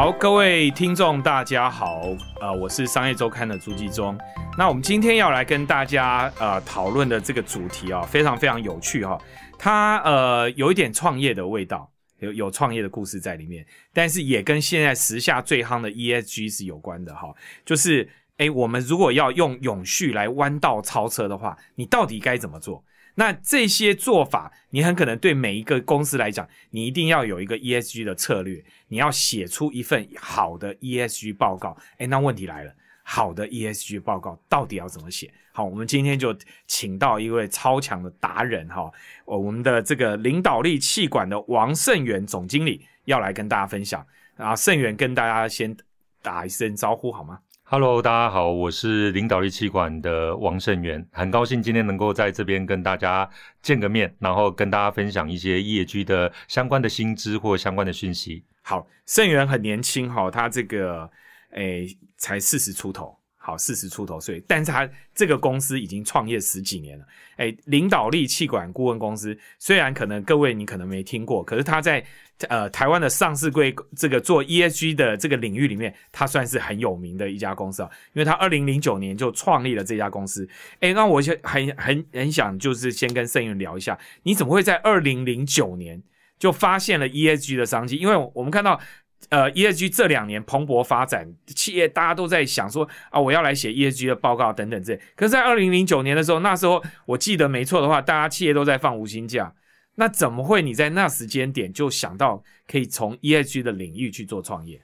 好，各位听众，大家好，呃，我是商业周刊的朱继忠。那我们今天要来跟大家呃讨论的这个主题啊，非常非常有趣哈。它呃有一点创业的味道，有有创业的故事在里面，但是也跟现在时下最夯的 ESG 是有关的哈。就是诶，我们如果要用永续来弯道超车的话，你到底该怎么做？那这些做法，你很可能对每一个公司来讲，你一定要有一个 ESG 的策略，你要写出一份好的 ESG 报告。诶，那问题来了，好的 ESG 报告到底要怎么写？好，我们今天就请到一位超强的达人哈，我们的这个领导力气管的王胜元总经理要来跟大家分享。啊，胜元跟大家先打一声招呼好吗？Hello，大家好，我是领导力气管的王胜元，很高兴今天能够在这边跟大家见个面，然后跟大家分享一些业居的相关的薪资或相关的讯息。好，胜元很年轻哈，他这个诶才四十出头。好，四十出头岁，但是他这个公司已经创业十几年了。哎，领导力气管顾问公司，虽然可能各位你可能没听过，可是他在呃台湾的上市柜这个做 ESG 的这个领域里面，他算是很有名的一家公司啊。因为他二零零九年就创立了这家公司。哎，那我就很很很想就是先跟盛云聊一下，你怎么会在二零零九年就发现了 ESG 的商机？因为我们看到。呃，ESG 这两年蓬勃发展，企业大家都在想说啊，我要来写 ESG 的报告等等这。可是，在二零零九年的时候，那时候我记得没错的话，大家企业都在放无薪假，那怎么会你在那时间点就想到可以从 ESG 的领域去做创业？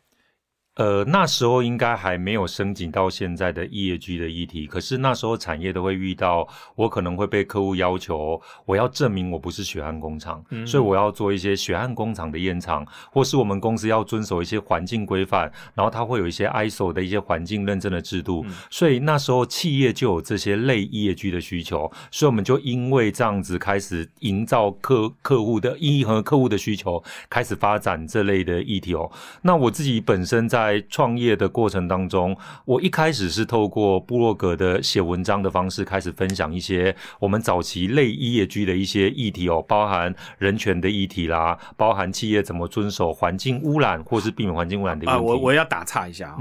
呃，那时候应该还没有升级到现在的 e 业 g 的议题，可是那时候产业都会遇到，我可能会被客户要求，我要证明我不是血汗工厂，所以我要做一些血汗工厂的验厂，或是我们公司要遵守一些环境规范，然后它会有一些 ISO 的一些环境认证的制度，所以那时候企业就有这些类 e 业 g 的需求，所以我们就因为这样子开始营造客客户的一和客户的需求，开始发展这类的议题哦。那我自己本身在在创业的过程当中，我一开始是透过部落格的写文章的方式开始分享一些我们早期类业居的一些议题哦，包含人权的议题啦，包含企业怎么遵守环境污染或是避免环境污染的议题。我我要打岔一下啊，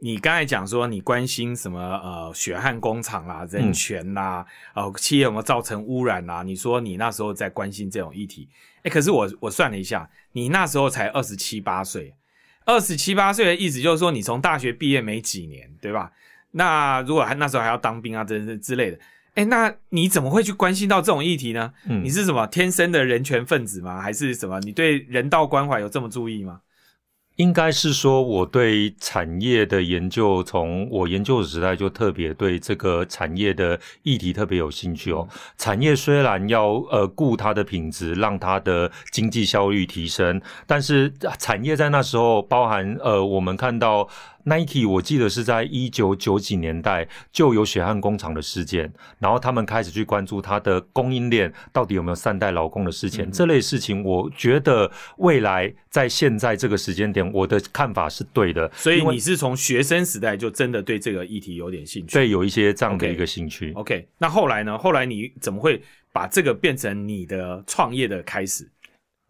你刚才讲说你关心什么呃血汗工厂啦、人权啦，呃企业有没有造成污染啦？你说你那时候在关心这种议题，哎，可是我我算了一下，你那时候才二十七八岁。二十七八岁的意思就是说，你从大学毕业没几年，对吧？那如果还那时候还要当兵啊，这这之类的，哎，那你怎么会去关心到这种议题呢？你是什么天生的人权分子吗？还是什么？你对人道关怀有这么注意吗？应该是说，我对产业的研究，从我研究的时代就特别对这个产业的议题特别有兴趣哦。产业虽然要呃顾它的品质，让它的经济效率提升，但是产业在那时候包含呃，我们看到。Nike，我记得是在一九九几年代就有血汗工厂的事件，然后他们开始去关注它的供应链到底有没有善待劳工的事情。这类事情，我觉得未来在现在这个时间点，我的看法是对的。所以你是从学生时代就真的对这个议题有点兴趣，对，有一些这样的一个兴趣。OK，那后来呢？后来你怎么会把这个变成你的创业的开始？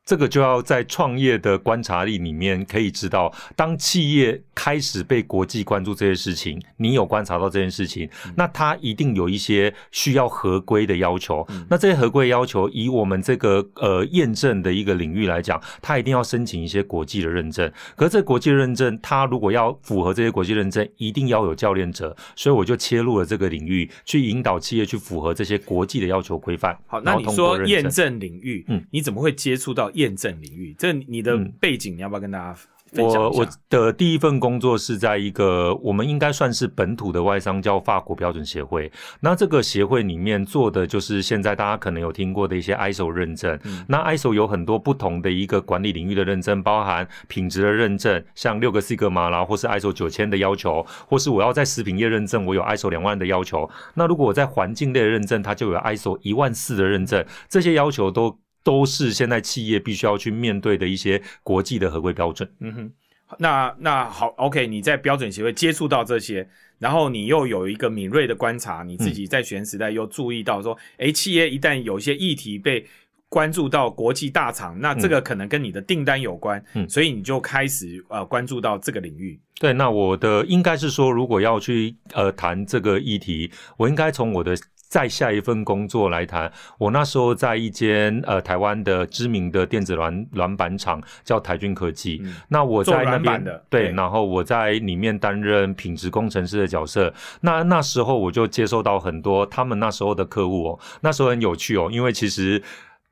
这个就要在创业的观察力里面可以知道，当企业开始被国际关注这些事情，你有观察到这件事情，那它一定有一些需要合规的要求。那这些合规要求，以我们这个呃验证的一个领域来讲，它一定要申请一些国际的认证。可是这国际认证，它如果要符合这些国际认证，一定要有教练者。所以我就切入了这个领域，去引导企业去符合这些国际的要求规范。好，那你说验证领域，嗯，你怎么会接触到？验证领域，这你的背景，你要不要跟大家？我我的第一份工作是在一个我们应该算是本土的外商，叫法国标准协会。那这个协会里面做的就是现在大家可能有听过的一些 ISO 认证。那 ISO 有很多不同的一个管理领域的认证，包含品质的认证，像六个 C 格玛啦，或是 ISO 九千的要求，或是我要在食品业认证，我有 ISO 两万的要求。那如果我在环境类认证，它就有 ISO 一万四的认证。这些要求都。都是现在企业必须要去面对的一些国际的合规标准。嗯哼，那那好，OK，你在标准协会接触到这些，然后你又有一个敏锐的观察，你自己在学生时代又注意到说，哎，企业一旦有一些议题被关注到国际大厂，那这个可能跟你的订单有关，嗯，所以你就开始呃关注到这个领域。对，那我的应该是说，如果要去呃谈这个议题，我应该从我的。再下一份工作来谈，我那时候在一间呃台湾的知名的电子软软板厂，叫台军科技。那我在那边对，然后我在里面担任品质工程师的角色。那那时候我就接受到很多他们那时候的客户哦，那时候很有趣哦，因为其实。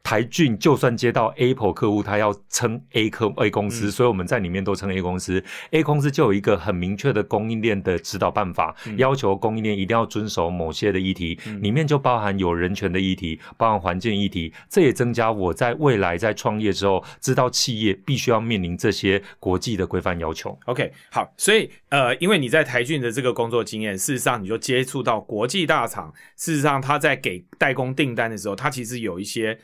台俊就算接到 Apple 客户，他要称 A 客 A 公司，所以我们在里面都称 A 公司。A 公司就有一个很明确的供应链的指导办法，要求供应链一定要遵守某些的议题，里面就包含有人权的议题，包含环境议题。这也增加我在未来在创业之后，知道企业必须要面临这些国际的规范要求。OK，好，所以呃，因为你在台俊的这个工作经验，事实上你就接触到国际大厂，事实上他在给代工订单的时候，他其实有一些。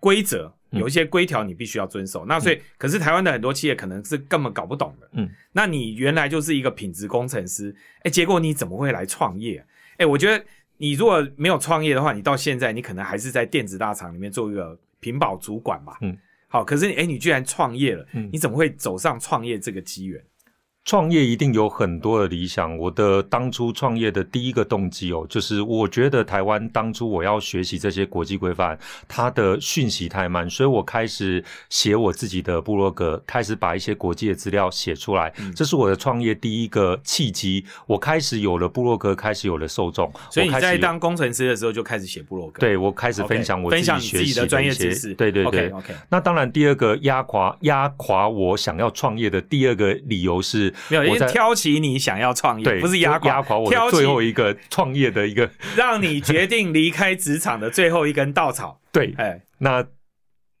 规则有一些规条你必须要遵守，那所以可是台湾的很多企业可能是根本搞不懂的。嗯，那你原来就是一个品质工程师，哎，结果你怎么会来创业？哎，我觉得你如果没有创业的话，你到现在你可能还是在电子大厂里面做一个屏保主管吧。嗯，好，可是哎，你居然创业了，你怎么会走上创业这个机缘？创业一定有很多的理想。我的当初创业的第一个动机哦，就是我觉得台湾当初我要学习这些国际规范，它的讯息太慢，所以我开始写我自己的部落格，开始把一些国际的资料写出来。这是我的创业第一个契机。我开始有了部落格，开始有了受众。所以你在当工程师的时候就开始写部落格。对，我开始分享我自己学习的专业知识。对对对。OK。那当然，第二个压垮压垮我想要创业的第二个理由是。没有，因为挑起你想要创业，不是压压垮我最后一个创业的一个，让你决定离开职场的最后一根稻草。对，哎，那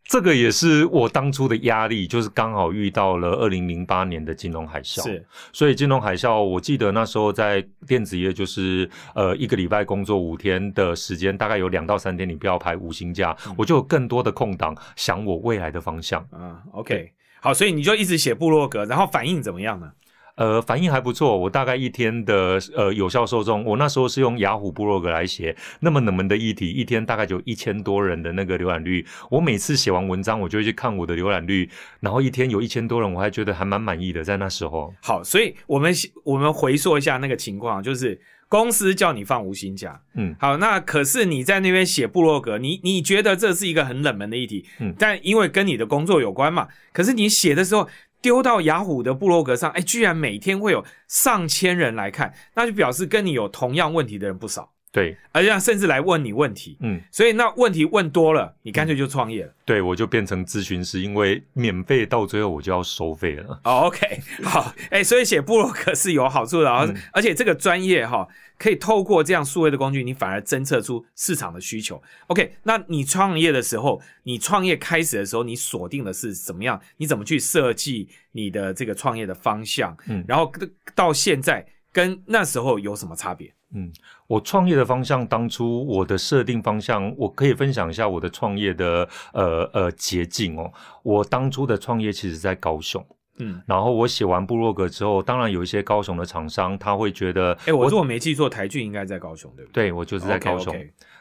这个也是我当初的压力，就是刚好遇到了二零零八年的金融海啸。是，所以金融海啸，我记得那时候在电子业，就是呃一个礼拜工作五天的时间，大概有两到三天你不要排五星假，我就有更多的空档想我未来的方向。啊，OK。好，所以你就一直写部落格，然后反应怎么样呢？呃，反应还不错。我大概一天的呃有效受众，我那时候是用雅虎部落格来写，那么冷门的议题，一天大概就一千多人的那个浏览率。我每次写完文章，我就会去看我的浏览率，然后一天有一千多人，我还觉得还蛮满意的。在那时候，好，所以我们我们回溯一下那个情况，就是公司叫你放无薪假，嗯，好，那可是你在那边写部落格，你你觉得这是一个很冷门的议题，嗯，但因为跟你的工作有关嘛，可是你写的时候。丢到雅虎的部落格上，哎，居然每天会有上千人来看，那就表示跟你有同样问题的人不少。对，而且甚至来问你问题，嗯，所以那问题问多了，你干脆就创业了。对，我就变成咨询师，因为免费到最后我就要收费了。哦，OK，好，哎，所以写部落格是有好处的，而而且这个专业哈。可以透过这样数位的工具，你反而侦测出市场的需求。OK，那你创业的时候，你创业开始的时候，你锁定的是怎么样？你怎么去设计你的这个创业的方向？嗯，然后到现在跟那时候有什么差别？嗯，我创业的方向，当初我的设定方向，我可以分享一下我的创业的呃呃捷径哦。我当初的创业其实在高雄。嗯，然后我写完部落格之后，当然有一些高雄的厂商，他会觉得，哎，我如果没记错，台剧应该在高雄，对不对？对，我就是在高雄。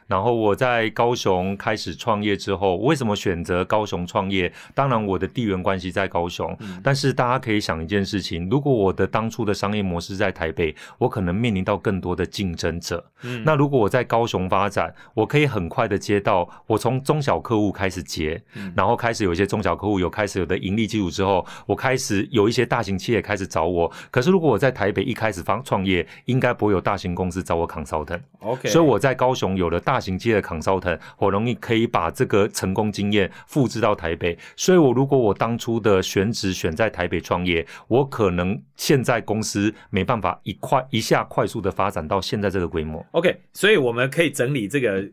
然后我在高雄开始创业之后，为什么选择高雄创业？当然我的地缘关系在高雄，但是大家可以想一件事情：如果我的当初的商业模式在台北，我可能面临到更多的竞争者。嗯那如果我在高雄发展，我可以很快的接到，我从中小客户开始接，然后开始有一些中小客户有开始有的盈利基础之后，我开始有一些大型企业开始找我。可是如果我在台北一开始方创业，应该不会有大型公司找我 consultant。OK，所以我在高雄有了大。大型企业的 consultant，我容易可以把这个成功经验复制到台北。所以，我如果我当初的选址选在台北创业，我可能现在公司没办法一快一下快速的发展到现在这个规模。OK，所以我们可以整理这个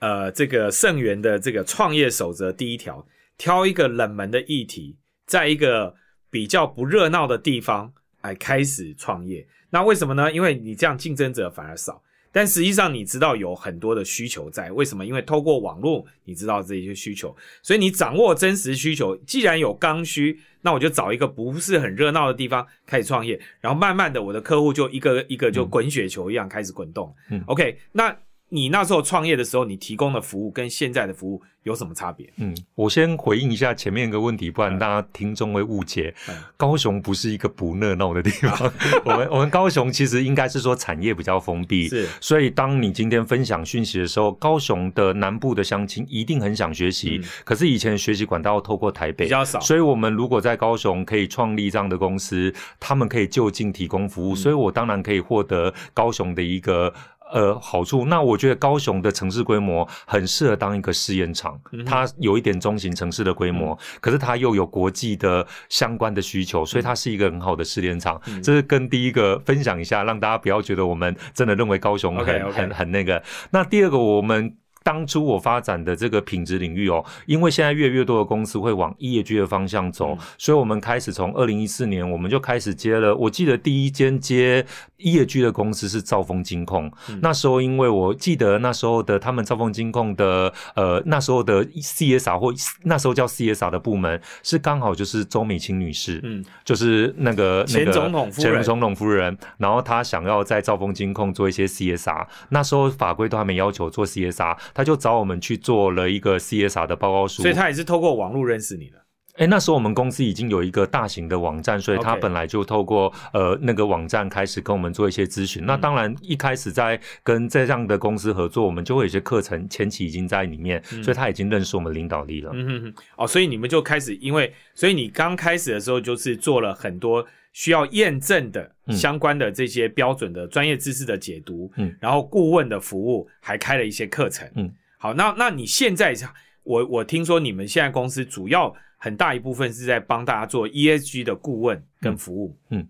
呃这个盛源的这个创业守则第一条：挑一个冷门的议题，在一个比较不热闹的地方来开始创业。那为什么呢？因为你这样竞争者反而少。但实际上，你知道有很多的需求在，为什么？因为透过网络，你知道这些需求，所以你掌握真实需求。既然有刚需，那我就找一个不是很热闹的地方开始创业，然后慢慢的，我的客户就一个一个就滚雪球一样开始滚动。嗯，OK，那你那时候创业的时候，你提供的服务跟现在的服务有什么差别？嗯，我先回应一下前面一个问题，不然大家听众会误解。高雄不是一个不热闹的地方，我们我们高雄其实应该是说产业比较封闭，是。所以当你今天分享讯息的时候，高雄的南部的乡亲一定很想学习，可是以前学习管道透过台北比较少，所以我们如果在高雄可以创立这样的公司，他们可以就近提供服务，所以我当然可以获得高雄的一个。呃，好处那我觉得高雄的城市规模很适合当一个试验场，它有一点中型城市的规模，可是它又有国际的相关的需求，所以它是一个很好的试验场。这是跟第一个分享一下，让大家不要觉得我们真的认为高雄很很很那个。那第二个我们。当初我发展的这个品质领域哦，因为现在越来越多的公司会往 ESG 的方向走，所以我们开始从二零一四年，我们就开始接了。我记得第一间接 ESG 的公司是兆丰金控，那时候因为我记得那时候的他们兆丰金控的呃那时候的 CSR 或那时候叫 CSR 的部门是刚好就是周美青女士，嗯，就是那个前总统夫人，前总统夫人，然后她想要在兆丰金控做一些 CSR，那时候法规都还没要求做 CSR。她就找我们去做了一个 CSR 的报告书，所以她也是透过网络认识你的。哎，那时候我们公司已经有一个大型的网站，所以他本来就透过呃那个网站开始跟我们做一些咨询。那当然一开始在跟这样的公司合作，我们就会有些课程前期已经在里面，所以他已经认识我们领导力了。嗯哼哼，哦，所以你们就开始，因为所以你刚开始的时候就是做了很多需要验证的相关的这些标准的专业知识的解读，嗯，然后顾问的服务还开了一些课程，嗯。好，那那你现在，我我听说你们现在公司主要很大一部分是在帮大家做 ESG 的顾问跟服务，嗯，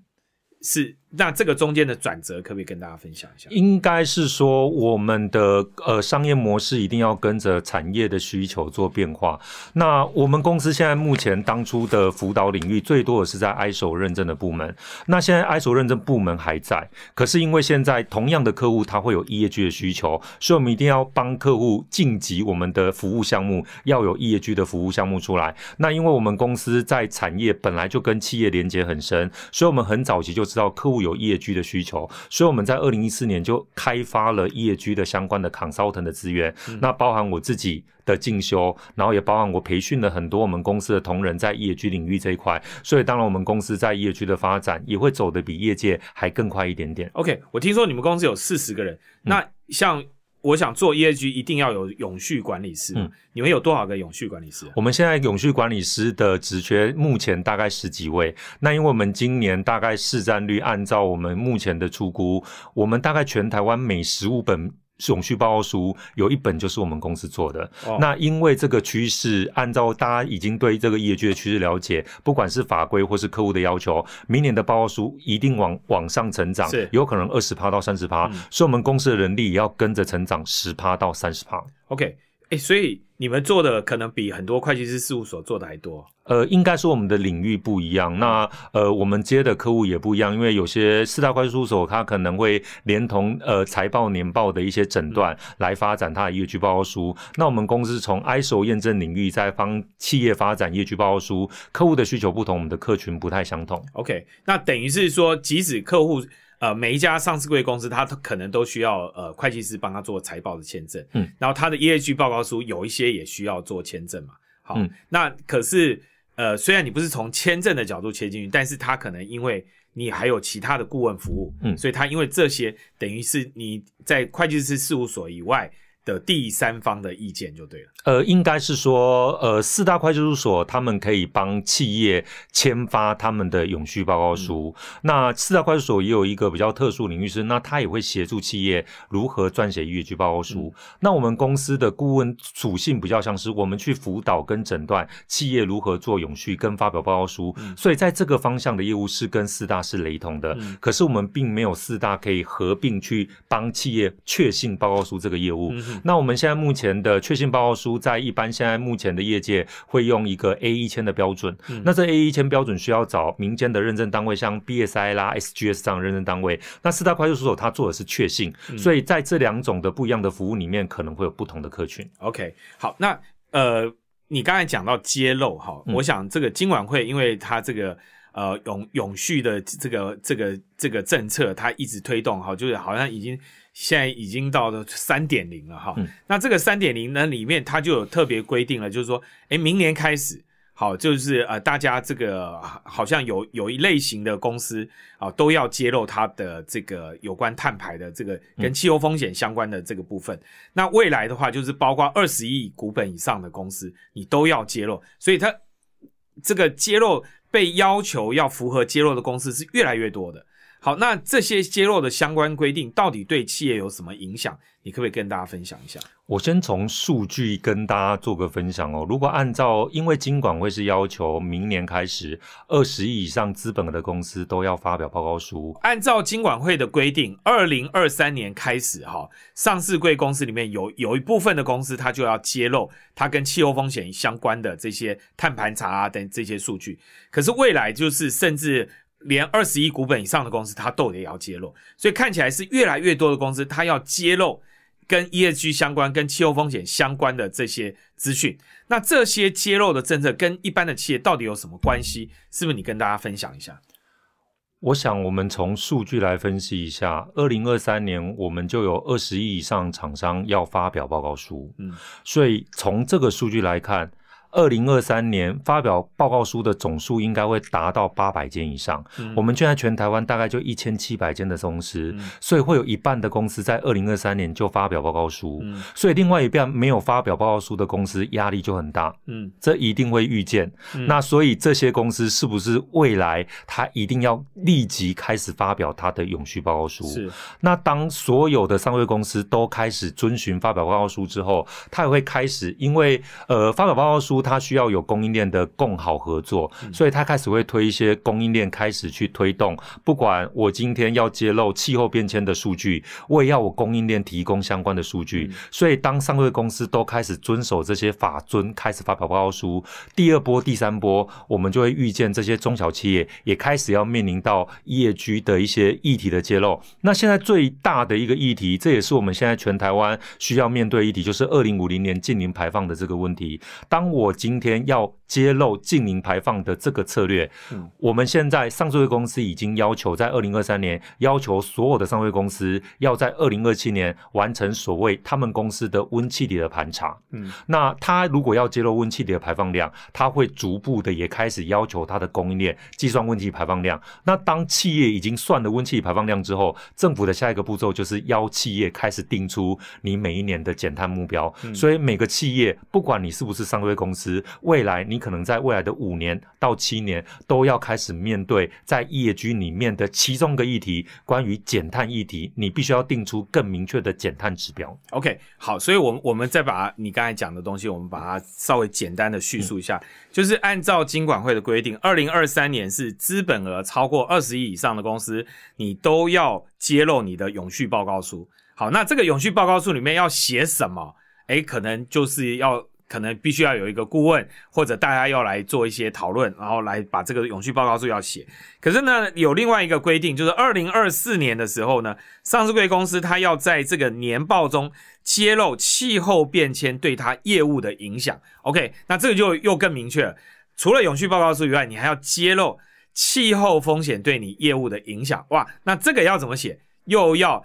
是。那这个中间的转折，可不可以跟大家分享一下？应该是说，我们的呃商业模式一定要跟着产业的需求做变化。那我们公司现在目前当初的辅导领域最多的是在 ISO 认证的部门。那现在 ISO 认证部门还在，可是因为现在同样的客户他会有 ESG 的需求，所以我们一定要帮客户晋级我们的服务项目，要有 ESG 的服务项目出来。那因为我们公司在产业本来就跟企业连接很深，所以我们很早期就知道客户。有业居的需求，所以我们在二零一四年就开发了业居的相关的 consultant 的资源，那包含我自己的进修，然后也包含我培训了很多我们公司的同仁在业居领域这一块，所以当然我们公司在业居的发展也会走得比业界还更快一点点。OK，我听说你们公司有四十个人，那像。我想做 ESG 一定要有永续管理师。嗯，你们有多少个永续管理师？我们现在永续管理师的职缺目前大概十几位。那因为我们今年大概市占率，按照我们目前的出估，我们大概全台湾每十五本。永续报告书有一本就是我们公司做的。那因为这个趋势，按照大家已经对这个业界的趋势了解，不管是法规或是客户的要求，明年的报告书一定往往上成长，有可能二十趴到三十趴，所以我们公司的人力也要跟着成长十趴到三十趴。OK。哎，所以你们做的可能比很多会计师事务所做的还多。呃，应该说我们的领域不一样，那呃，我们接的客户也不一样，因为有些四大会计事务所，它可能会连同呃财报、年报的一些诊断来发展它的业绩报告书。那我们公司从 ISO 验证领域在帮企业发展业绩报告书，客户的需求不同，我们的客群不太相同。OK，那等于是说，即使客户。呃，每一家上市贵公司，它可能都需要呃会计师帮他做财报的签证，嗯，然后他的 ESG 报告书有一些也需要做签证嘛。好，那可是呃，虽然你不是从签证的角度切进去，但是他可能因为你还有其他的顾问服务，嗯，所以他因为这些等于是你在会计师事务所以外。的第三方的意见就对了。呃，应该是说，呃，四大会计事务所他们可以帮企业签发他们的永续报告书。那四大会计所也有一个比较特殊领域是，那他也会协助企业如何撰写业绩报告书。那我们公司的顾问属性比较像是我们去辅导跟诊断企业如何做永续跟发表报告书。所以在这个方向的业务是跟四大是雷同的。可是我们并没有四大可以合并去帮企业确信报告书这个业务。那我们现在目前的确信报告书，在一般现在目前的业界会用一个 A 一千的标准。那这 A 一千标准需要找民间的认证单位，像 BSI 啦、SGS 这样认证单位。那四大会计事务所它做的是确信，所以在这两种的不一样的服务里面，可能会有不同的客群。OK，好，那呃，你刚才讲到揭露哈，我想这个今晚会，因为它这个呃永永续的这个这个这个政策，它一直推动哈，就是好像已经。现在已经到了三点零了哈。那这个三点零呢，里面它就有特别规定了，就是说，哎，明年开始。好，就是呃，大家这个好像有有一类型的公司啊，都要揭露它的这个有关碳排的这个跟气候风险相关的这个部分。那未来的话，就是包括二十亿股本以上的公司，你都要揭露。所以它这个揭露被要求要符合揭露的公司是越来越多的。好，那这些揭露的相关规定到底对企业有什么影响？你可不可以跟大家分享一下？我先从数据跟大家做个分享哦。如果按照，因为金管会是要求明年开始，二十亿以上资本的公司都要发表报告书。按照金管会的规定，二零二三年开始，哈，上市贵公司里面有有一部分的公司，它就要揭露它跟气候风险相关的这些碳盘查啊等这些数据。可是未来就是甚至。连二十亿股本以上的公司，它都得要揭露，所以看起来是越来越多的公司，它要揭露跟 ESG 相关、跟气候风险相关的这些资讯。那这些揭露的政策跟一般的企业到底有什么关系？是不是你跟大家分享一下？我想，我们从数据来分析一下，二零二三年我们就有二十亿以上厂商要发表报告书。嗯，所以从这个数据来看。二零二三年发表报告书的总数应该会达到八百间以上。我们现在全台湾大概就一千七百间的公司，所以会有一半的公司在二零二三年就发表报告书。所以另外一半没有发表报告书的公司压力就很大。嗯，这一定会预见。那所以这些公司是不是未来它一定要立即开始发表它的永续报告书？是。那当所有的上位公司都开始遵循发表报告书之后，它也会开始因为呃发表报告书。它需要有供应链的共好合作，所以它开始会推一些供应链开始去推动。不管我今天要揭露气候变迁的数据，我也要我供应链提供相关的数据。所以当上柜公司都开始遵守这些法遵，开始发表报告书，第二波、第三波，我们就会遇见这些中小企业也开始要面临到业居的一些议题的揭露。那现在最大的一个议题，这也是我们现在全台湾需要面对议题，就是二零五零年近零排放的这个问题。当我今天要揭露净零排放的这个策略，我们现在上市公司已经要求在二零二三年要求所有的上市公司要在二零二七年完成所谓他们公司的温气体的盘查。嗯，那他如果要揭露温气体的排放量，他会逐步的也开始要求他的供应链计算温气体排放量。那当企业已经算了温气体排放量之后，政府的下一个步骤就是要企业开始定出你每一年的减碳目标。所以每个企业不管你是不是上市公司。未来，你可能在未来的五年到七年都要开始面对在业居里面的其中个议题，关于减碳议题，你必须要定出更明确的减碳指标。OK，好，所以，我们我们再把你刚才讲的东西，我们把它稍微简单的叙述一下，就是按照金管会的规定，二零二三年是资本额超过二十亿以上的公司，你都要揭露你的永续报告书。好，那这个永续报告书里面要写什么？诶，可能就是要。可能必须要有一个顾问，或者大家要来做一些讨论，然后来把这个永续报告书要写。可是呢，有另外一个规定，就是二零二四年的时候呢，上市贵公司它要在这个年报中揭露气候变迁对它业务的影响。OK，那这个就又更明确了。除了永续报告书以外，你还要揭露气候风险对你业务的影响。哇，那这个要怎么写？又要。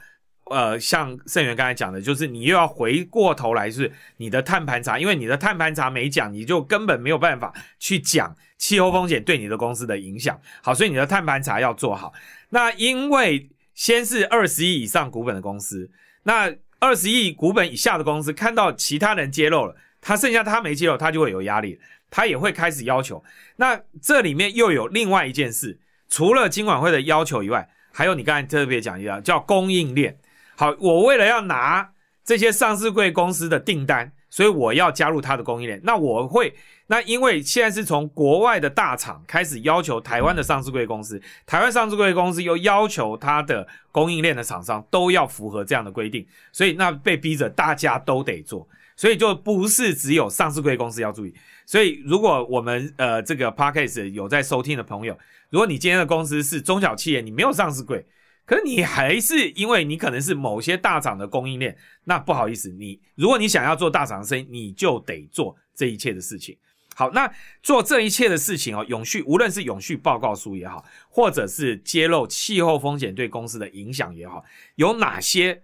呃，像盛元刚才讲的，就是你又要回过头来，是你的碳盘查，因为你的碳盘查没讲，你就根本没有办法去讲气候风险对你的公司的影响。好，所以你的碳盘查要做好。那因为先是二十亿以上股本的公司，那二十亿股本以下的公司看到其他人揭露了，他剩下他没揭露，他就会有压力，他也会开始要求。那这里面又有另外一件事，除了金管会的要求以外，还有你刚才特别讲一下，叫供应链。好，我为了要拿这些上市贵公司的订单，所以我要加入它的供应链。那我会，那因为现在是从国外的大厂开始要求台湾的上市贵公司，台湾上市贵公司又要求它的供应链的厂商都要符合这样的规定，所以那被逼着大家都得做，所以就不是只有上市贵公司要注意。所以如果我们呃这个 podcast 有在收听的朋友，如果你今天的公司是中小企业，你没有上市贵。可是你还是因为你可能是某些大厂的供应链，那不好意思，你如果你想要做大厂生意，你就得做这一切的事情。好，那做这一切的事情哦，永续无论是永续报告书也好，或者是揭露气候风险对公司的影响也好，有哪些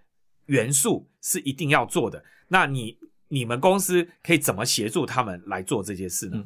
元素是一定要做的。那你你们公司可以怎么协助他们来做这些事呢？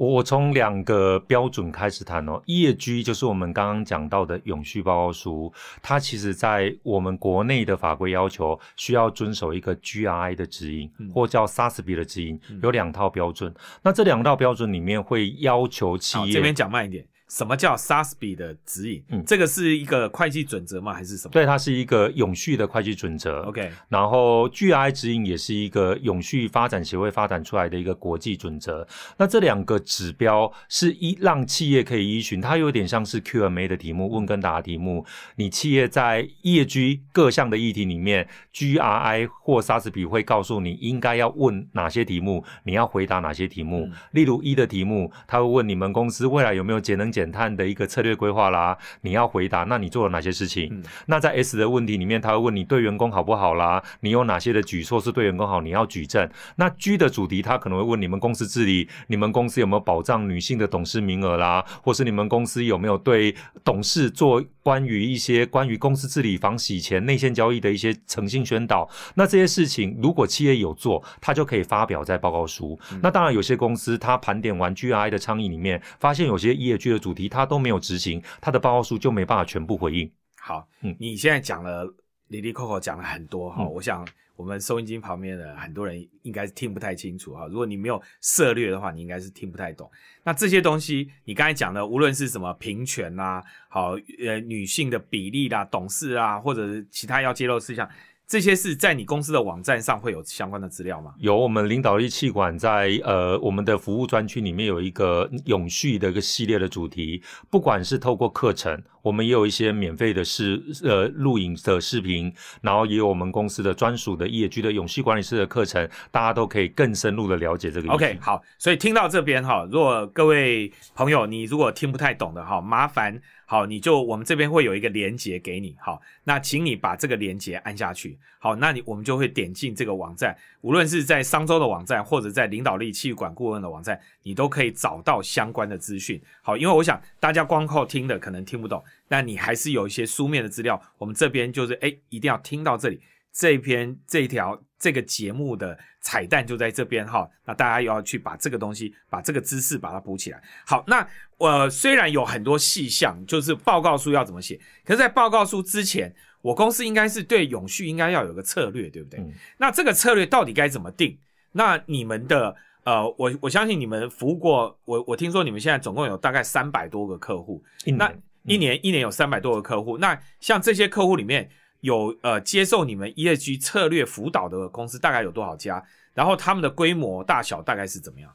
我从两个标准开始谈哦，ESG 就是我们刚刚讲到的永续报告书，它其实在我们国内的法规要求需要遵守一个 GRI 的指引，或叫 SASB 的指引，有两套标准。那这两套标准里面会要求企业这边讲慢一点。什么叫 SASB 的指引？嗯，这个是一个会计准则吗？还是什么？对，它是一个永续的会计准则。OK，然后 GRI 指引也是一个永续发展协会发展出来的一个国际准则。那这两个指标是一让企业可以依循，它有点像是 Q&A 的题目，问跟答题目。你企业在业居各项的议题里面，GRI 或 SASB 会告诉你应该要问哪些题目，你要回答哪些题目。例如一的题目，他会问你们公司未来有没有节能减减碳的一个策略规划啦，你要回答，那你做了哪些事情？那在 S 的问题里面，他会问你对员工好不好啦，你有哪些的举措是对员工好，你要举证。那 G 的主题，他可能会问你们公司治理，你们公司有没有保障女性的董事名额啦，或是你们公司有没有对董事做关于一些关于公司治理、防洗钱、内线交易的一些诚信宣导？那这些事情，如果企业有做，他就可以发表在报告书。那当然，有些公司他盘点完 GRI 的倡议里面，发现有些 ESG 的主主题他都没有执行，他的报告书就没办法全部回应。好，嗯，你现在讲了，里里扣扣讲了很多哈，我想我们收音机旁边的很多人应该是听不太清楚哈。如果你没有涉略的话，你应该是听不太懂。那这些东西，你刚才讲的，无论是什么平权啦，好，呃，女性的比例啦，董事啊，或者是其他要揭露事项。这些是在你公司的网站上会有相关的资料吗？有，我们领导力气管在呃我们的服务专区里面有一个永续的一个系列的主题，不管是透过课程，我们也有一些免费的视呃录影的视频，然后也有我们公司的专属的业居的永续管理师的课程，大家都可以更深入的了解这个。OK，好，所以听到这边哈，如果各位朋友你如果听不太懂的哈，麻烦。好，你就我们这边会有一个连接给你，好，那请你把这个连接按下去，好，那你我们就会点进这个网站，无论是在商周的网站，或者在领导力气管顾问的网站，你都可以找到相关的资讯。好，因为我想大家光靠听的可能听不懂，那你还是有一些书面的资料，我们这边就是哎，一定要听到这里。这篇这条这个节目的彩蛋就在这边哈，那大家要去把这个东西把这个知识把它补起来。好，那我虽然有很多细项，就是报告书要怎么写，可是，在报告书之前，我公司应该是对永续应该要有个策略，对不对？那这个策略到底该怎么定？那你们的呃，我我相信你们服务过我，我听说你们现在总共有大概三百多个客户，那一年一年有三百多个客户，那像这些客户里面。有呃接受你们 ESG 策略辅导的公司大概有多少家？然后他们的规模大小大概是怎么样？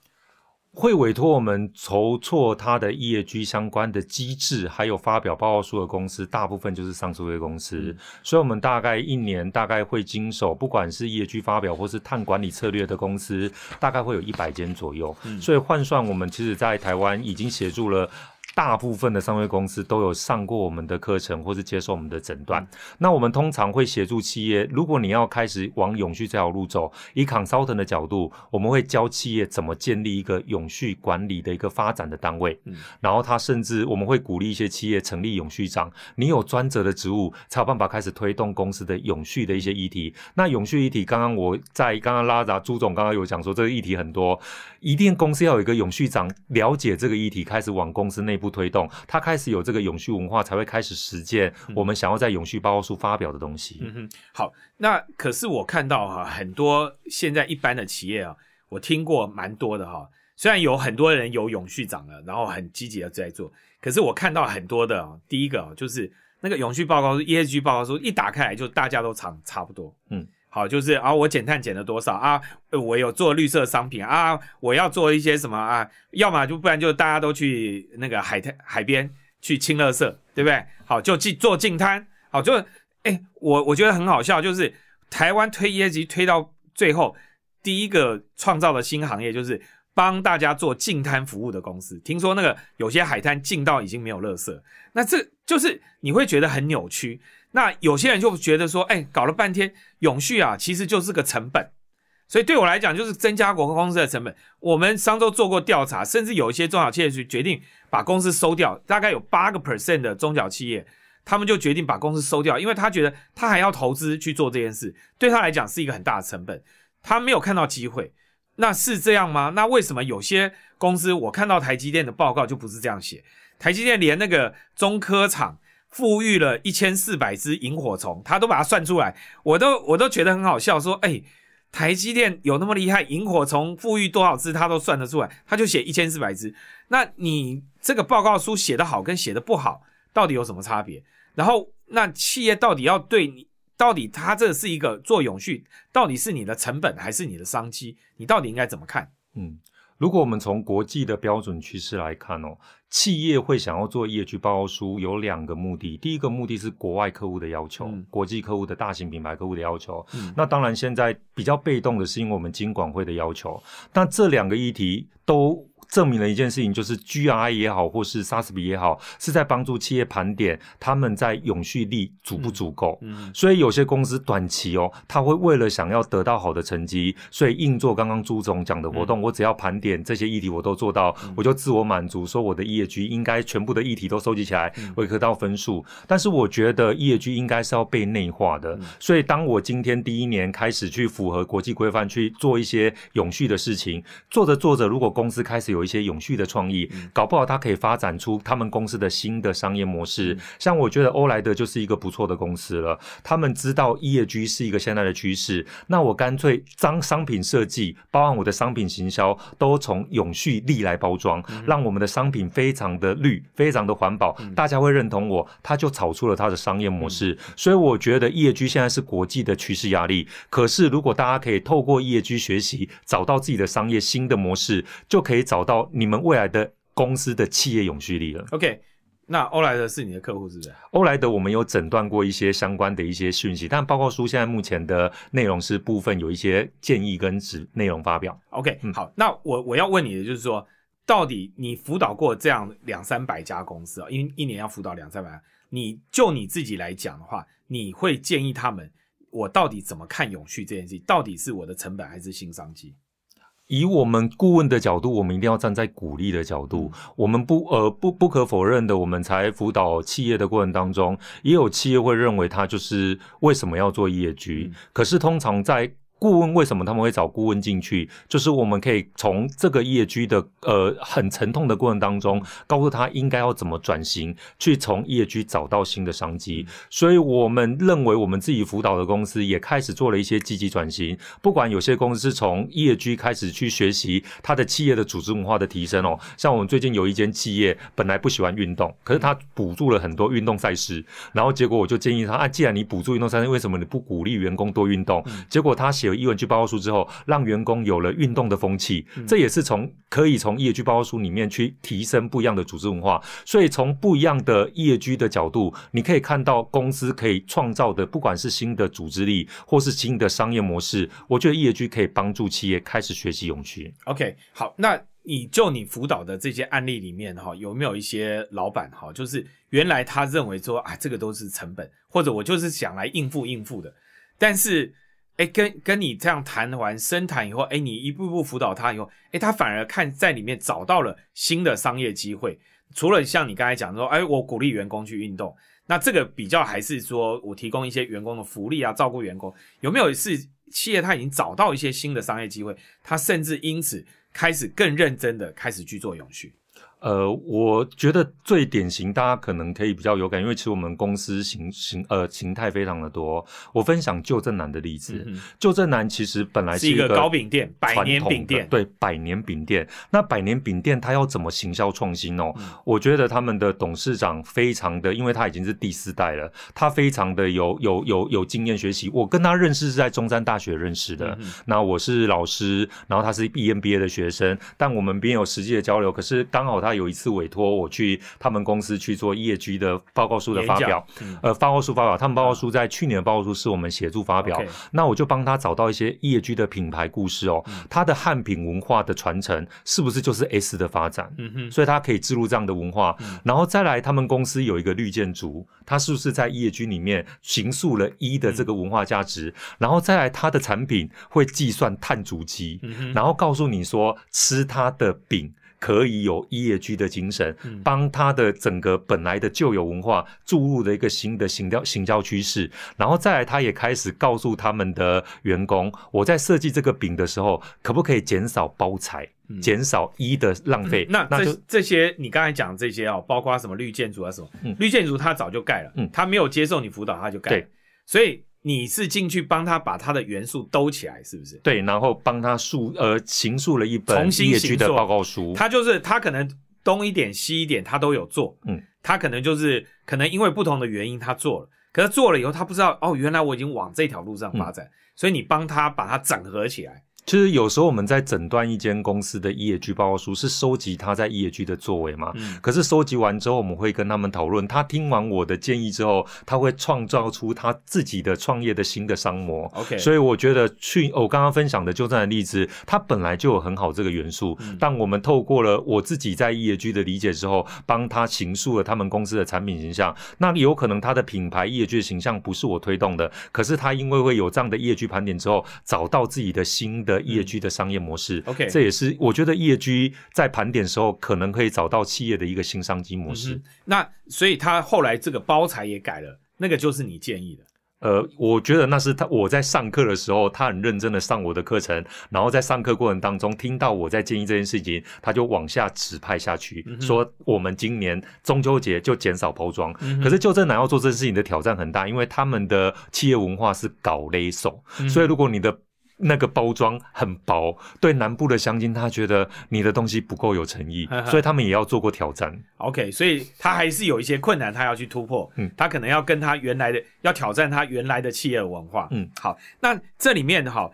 会委托我们筹措他的 ESG 相关的机制，还有发表报告书的公司，大部分就是上述的公司。所以，我们大概一年大概会经手，不管是 ESG 发表或是碳管理策略的公司，大概会有一百间左右。所以换算，我们其实在台湾已经协助了。大部分的商业公司都有上过我们的课程，或是接受我们的诊断。那我们通常会协助企业，如果你要开始往永续这条路走，以 consultant 的角度，我们会教企业怎么建立一个永续管理的一个发展的单位。嗯，然后他甚至我们会鼓励一些企业成立永续长，你有专责的职务，才有办法开始推动公司的永续的一些议题。那永续议题，刚刚我在刚刚拉闸朱总刚刚有讲说，这个议题很多，一定公司要有一个永续长，了解这个议题，开始往公司内部。不推动，他开始有这个永续文化，才会开始实践我们想要在永续报告书发表的东西。嗯哼，好，那可是我看到哈，很多现在一般的企业啊，我听过蛮多的哈。虽然有很多人有永续长了，然后很积极的在做，可是我看到很多的，第一个就是那个永续报告书、ESG 报告书一打开来就大家都差差不多，嗯。好，就是啊，我减碳减了多少啊？我有做绿色商品啊，我要做一些什么啊？要么就不然就大家都去那个海滩海边去清垃圾，对不对？好，就进做净滩。好，就哎，我我觉得很好笑，就是台湾推 ESG 推到最后，第一个创造的新行业就是帮大家做净滩服务的公司。听说那个有些海滩净到已经没有垃圾，那这就是你会觉得很扭曲。那有些人就觉得说，哎，搞了半天永续啊，其实就是个成本，所以对我来讲就是增加国公司的成本。我们上周做过调查，甚至有一些中小企业去决定把公司收掉，大概有八个 percent 的中小企业，他们就决定把公司收掉，因为他觉得他还要投资去做这件事，对他来讲是一个很大的成本，他没有看到机会。那是这样吗？那为什么有些公司我看到台积电的报告就不是这样写？台积电连那个中科厂富裕了一千四百只萤火虫，他都把它算出来，我都我都觉得很好笑，说哎，台积电有那么厉害，萤火虫富裕多少只，他都算得出来，他就写一千四百只。那你这个报告书写得好跟写的不好，到底有什么差别？然后那企业到底要对你？到底它这是一个做永续，到底是你的成本还是你的商机？你到底应该怎么看？嗯，如果我们从国际的标准趋势来看哦，企业会想要做业绩报告书有两个目的，第一个目的是国外客户的要求，国际客户的大型品牌客户的要求。那当然现在比较被动的是因为我们金管会的要求。那这两个议题都。证明了一件事情，就是 GRI 也好，或是 SASB 也好，是在帮助企业盘点他们在永续力足不足够。嗯，所以有些公司短期哦，他会为了想要得到好的成绩，所以硬做刚刚朱总讲的活动。我只要盘点这些议题，我都做到，我就自我满足，说我的业绩应该全部的议题都收集起来，我可到分数。但是我觉得业绩应该是要被内化的。所以当我今天第一年开始去符合国际规范去做一些永续的事情，做着做着，如果公司开始有一些永续的创意，搞不好它可以发展出他们公司的新的商业模式。像我觉得欧莱德就是一个不错的公司了。他们知道 ESG 是一个现在的趋势，那我干脆将商品设计，包含我的商品行销，都从永续力来包装，让我们的商品非常的绿，非常的环保，大家会认同我。他就炒出了他的商业模式。所以我觉得 ESG 现在是国际的趋势压力。可是如果大家可以透过 ESG 学习，找到自己的商业新的模式，就可以找到你们未来的公司的企业永续力了。OK，那欧莱德是你的客户是不是？欧莱德我们有诊断过一些相关的一些讯息，但报告书现在目前的内容是部分有一些建议跟指内容发表。OK，好，那我我要问你的就是说，到底你辅导过这样两三百家公司啊？因为一年要辅导两三百，你就你自己来讲的话，你会建议他们，我到底怎么看永续这件事情？到底是我的成本还是新商机？以我们顾问的角度，我们一定要站在鼓励的角度。我们不呃不不可否认的，我们才辅导企业的过程当中，也有企业会认为他就是为什么要做业绩？可是通常在顾问为什么他们会找顾问进去？就是我们可以从这个业居的呃很沉痛的过程当中，告诉他应该要怎么转型，去从业居找到新的商机。所以我们认为，我们自己辅导的公司也开始做了一些积极转型。不管有些公司是从业居开始去学习他的企业的组织文化的提升哦，像我们最近有一间企业本来不喜欢运动，可是他补助了很多运动赛事，然后结果我就建议他啊，既然你补助运动赛事，为什么你不鼓励员工多运动？结果他。有译文去报告书之后，让员工有了运动的风气，这也是从可以从业居报告书里面去提升不一样的组织文化。所以从不一样的业居的角度，你可以看到公司可以创造的，不管是新的组织力或是新的商业模式，我觉得业居可以帮助企业开始学习永续。OK，好，那你就你辅导的这些案例里面哈，有没有一些老板哈，就是原来他认为说啊，这个都是成本，或者我就是想来应付应付的，但是。哎，跟跟你这样谈完深谈以后，哎，你一步步辅导他以后，哎，他反而看在里面找到了新的商业机会。除了像你刚才讲说，哎，我鼓励员工去运动，那这个比较还是说我提供一些员工的福利啊，照顾员工，有没有是企业他已经找到一些新的商业机会，他甚至因此开始更认真的开始去做永续。呃，我觉得最典型，大家可能可以比较有感，因为其实我们公司形形呃形态非常的多。我分享旧正南的例子，旧正南其实本来是一个糕饼店，百年饼店，对，百年饼店。那百年饼店它要怎么行销创新哦？我觉得他们的董事长非常的，因为他已经是第四代了，他非常的有有有有经验学习。我跟他认识是在中山大学认识的，那我是老师，然后他是 EMBA 的学生，但我们边有实际的交流，可是刚好他。有一次委托我去他们公司去做业绩的报告书的发表，呃，报告书发表，他们报告书在去年的报告书是我们协助发表，那我就帮他找到一些业绩的品牌故事哦，他的汉品文化的传承是不是就是 S 的发展？嗯哼，所以他可以植入这样的文化，然后再来他们公司有一个绿建筑，他是不是在业绩里面形塑了一的这个文化价值？然后再来他的产品会计算碳足迹，然后告诉你说吃他的饼。可以有 ESG 的精神，帮他的整个本来的旧有文化注入了一个新的行销行销趋势，然后再来，他也开始告诉他们的员工，我在设计这个饼的时候，可不可以减少包材，减少一的浪费？那那这这些你刚才讲这些哦，包括什么绿建筑啊什么，绿建筑他早就盖了，嗯。他没有接受你辅导他就盖，所以。你是进去帮他把他的元素兜起来，是不是？对，然后帮他述呃行述了一本重新行的报告书。他就是他可能东一点西一点他都有做，嗯，他可能就是可能因为不同的原因他做了，可是做了以后他不知道哦，原来我已经往这条路上发展，所以你帮他把它整合起来。其实有时候我们在诊断一间公司的 ESG 报告书，是收集他在 ESG 的作为嘛？嗯。可是收集完之后，我们会跟他们讨论。他听完我的建议之后，他会创造出他自己的创业的新的商模。OK。所以我觉得去我刚刚分享的就这样的例子，它本来就有很好这个元素。嗯。但我们透过了我自己在 ESG 的理解之后，帮他形塑了他们公司的产品形象。那有可能他的品牌 ESG 的形象不是我推动的，可是他因为会有这样的 ESG 盘点之后，找到自己的新的 ESG 的商业。模式，OK，这也是我觉得 ESG 在盘点时候可能可以找到企业的一个新商机模式。那所以他后来这个包材也改了，那个就是你建议的。呃，我觉得那是他我在上课的时候，他很认真的上我的课程，然后在上课过程当中听到我在建议这件事情，他就往下指派下去，说我们今年中秋节就减少包装。可是就正南要做这件事情的挑战很大，因为他们的企业文化是搞勒手，所以如果你的那个包装很薄，对南部的乡亲，他觉得你的东西不够有诚意，所以他们也要做过挑战。OK，所以他还是有一些困难，他要去突破。嗯，他可能要跟他原来的要挑战他原来的企业文化。嗯，好，那这里面哈，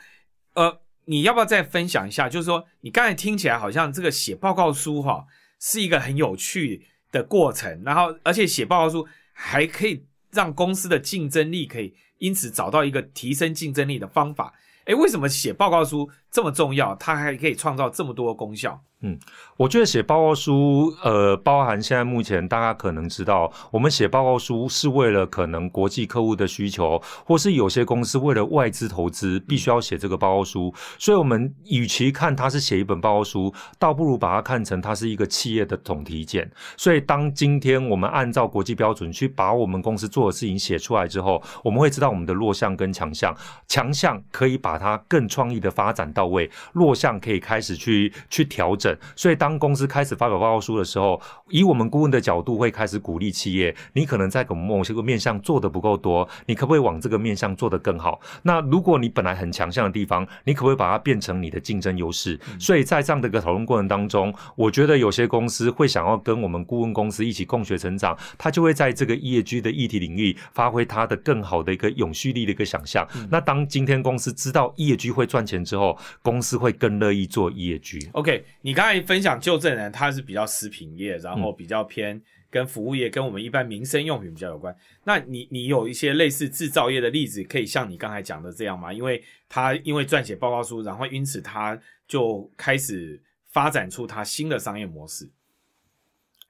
呃，你要不要再分享一下？就是说，你刚才听起来好像这个写报告书哈是一个很有趣的过程，然后而且写报告书还可以让公司的竞争力可以因此找到一个提升竞争力的方法。哎，为什么写报告书这么重要？它还可以创造这么多功效？嗯，我觉得写报告书，呃，包含现在目前大家可能知道，我们写报告书是为了可能国际客户的需求，或是有些公司为了外资投资必须要写这个报告书。所以，我们与其看它是写一本报告书，倒不如把它看成它是一个企业的总体检。所以，当今天我们按照国际标准去把我们公司做的事情写出来之后，我们会知道我们的弱项跟强项。强项可以把它更创意的发展到位，弱项可以开始去去调整。所以，当公司开始发表报告书的时候，以我们顾问的角度，会开始鼓励企业：你可能在某些个面向做的不够多，你可不可以往这个面向做得更好？那如果你本来很强项的地方，你可不可以把它变成你的竞争优势？所以在这样的一个讨论过程当中，我觉得有些公司会想要跟我们顾问公司一起共学成长，他就会在这个 ESG 的议题领域发挥他的更好的一个永续力的一个想象。那当今天公司知道 ESG 会赚钱之后，公司会更乐意做 ESG。OK，你刚才分享旧证人，他是比较食品业，然后比较偏跟服务业，跟我们一般民生用品比较有关。那你你有一些类似制造业的例子，可以像你刚才讲的这样吗？因为他因为撰写报告书，然后因此他就开始发展出他新的商业模式。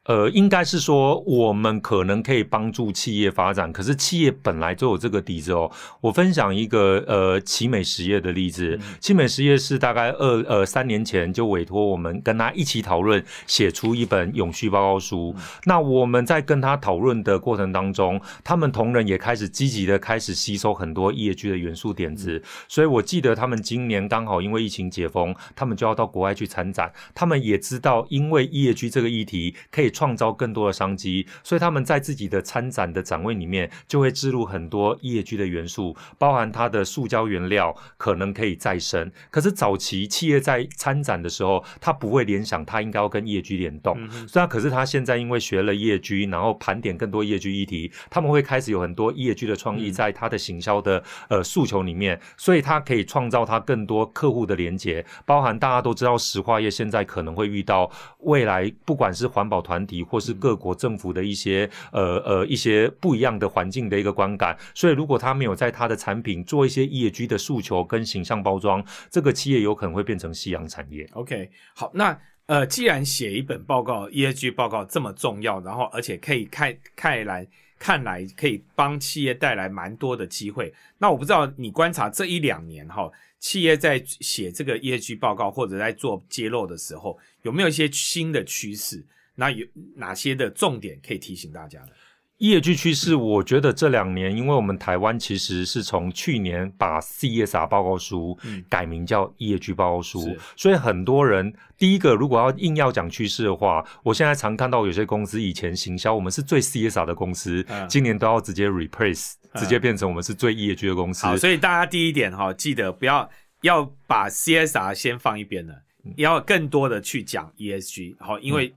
呃，应该是说我们可能可以帮助企业发展，可是企业本来就有这个底子哦。我分享一个呃奇美实业的例子，奇美实业是大概二呃三年前就委托我们跟他一起讨论，写出一本永续报告书。那我们在跟他讨论的过程当中，他们同仁也开始积极的开始吸收很多业绩的元素点子。所以我记得他们今年刚好因为疫情解封，他们就要到国外去参展。他们也知道，因为业绩这个议题可以。创造更多的商机，所以他们在自己的参展的展位里面就会置入很多业居的元素，包含它的塑胶原料可能可以再生。可是早期企业在参展的时候，他不会联想它应该要跟业居联动。虽然可是他现在因为学了业居，然后盘点更多业居议题，他们会开始有很多业居的创意在他的行销的呃诉求里面，所以他可以创造他更多客户的连接，包含大家都知道石化业现在可能会遇到未来不管是环保团。体或是各国政府的一些呃呃一些不一样的环境的一个观感，所以如果他没有在他的产品做一些 ESG 的诉求跟形象包装，这个企业有可能会变成夕阳产业。OK，好，那呃，既然写一本报告 ESG 报告这么重要，然后而且可以看看来看来可以帮企业带来蛮多的机会。那我不知道你观察这一两年哈，企业在写这个 ESG 报告或者在做揭露的时候，有没有一些新的趋势？那有哪些的重点可以提醒大家的？业绩趋势，我觉得这两年，因为我们台湾其实是从去年把 CSR 报告书改名叫业绩报告书，所以很多人第一个如果要硬要讲趋势的话，我现在常看到有些公司以前行销我们是最 CSR 的公司，今年都要直接 replace，直接变成我们是最业绩的公司。好，所以大家第一点哈，记得不要要把 CSR 先放一边了，要更多的去讲 ESG，好，因为。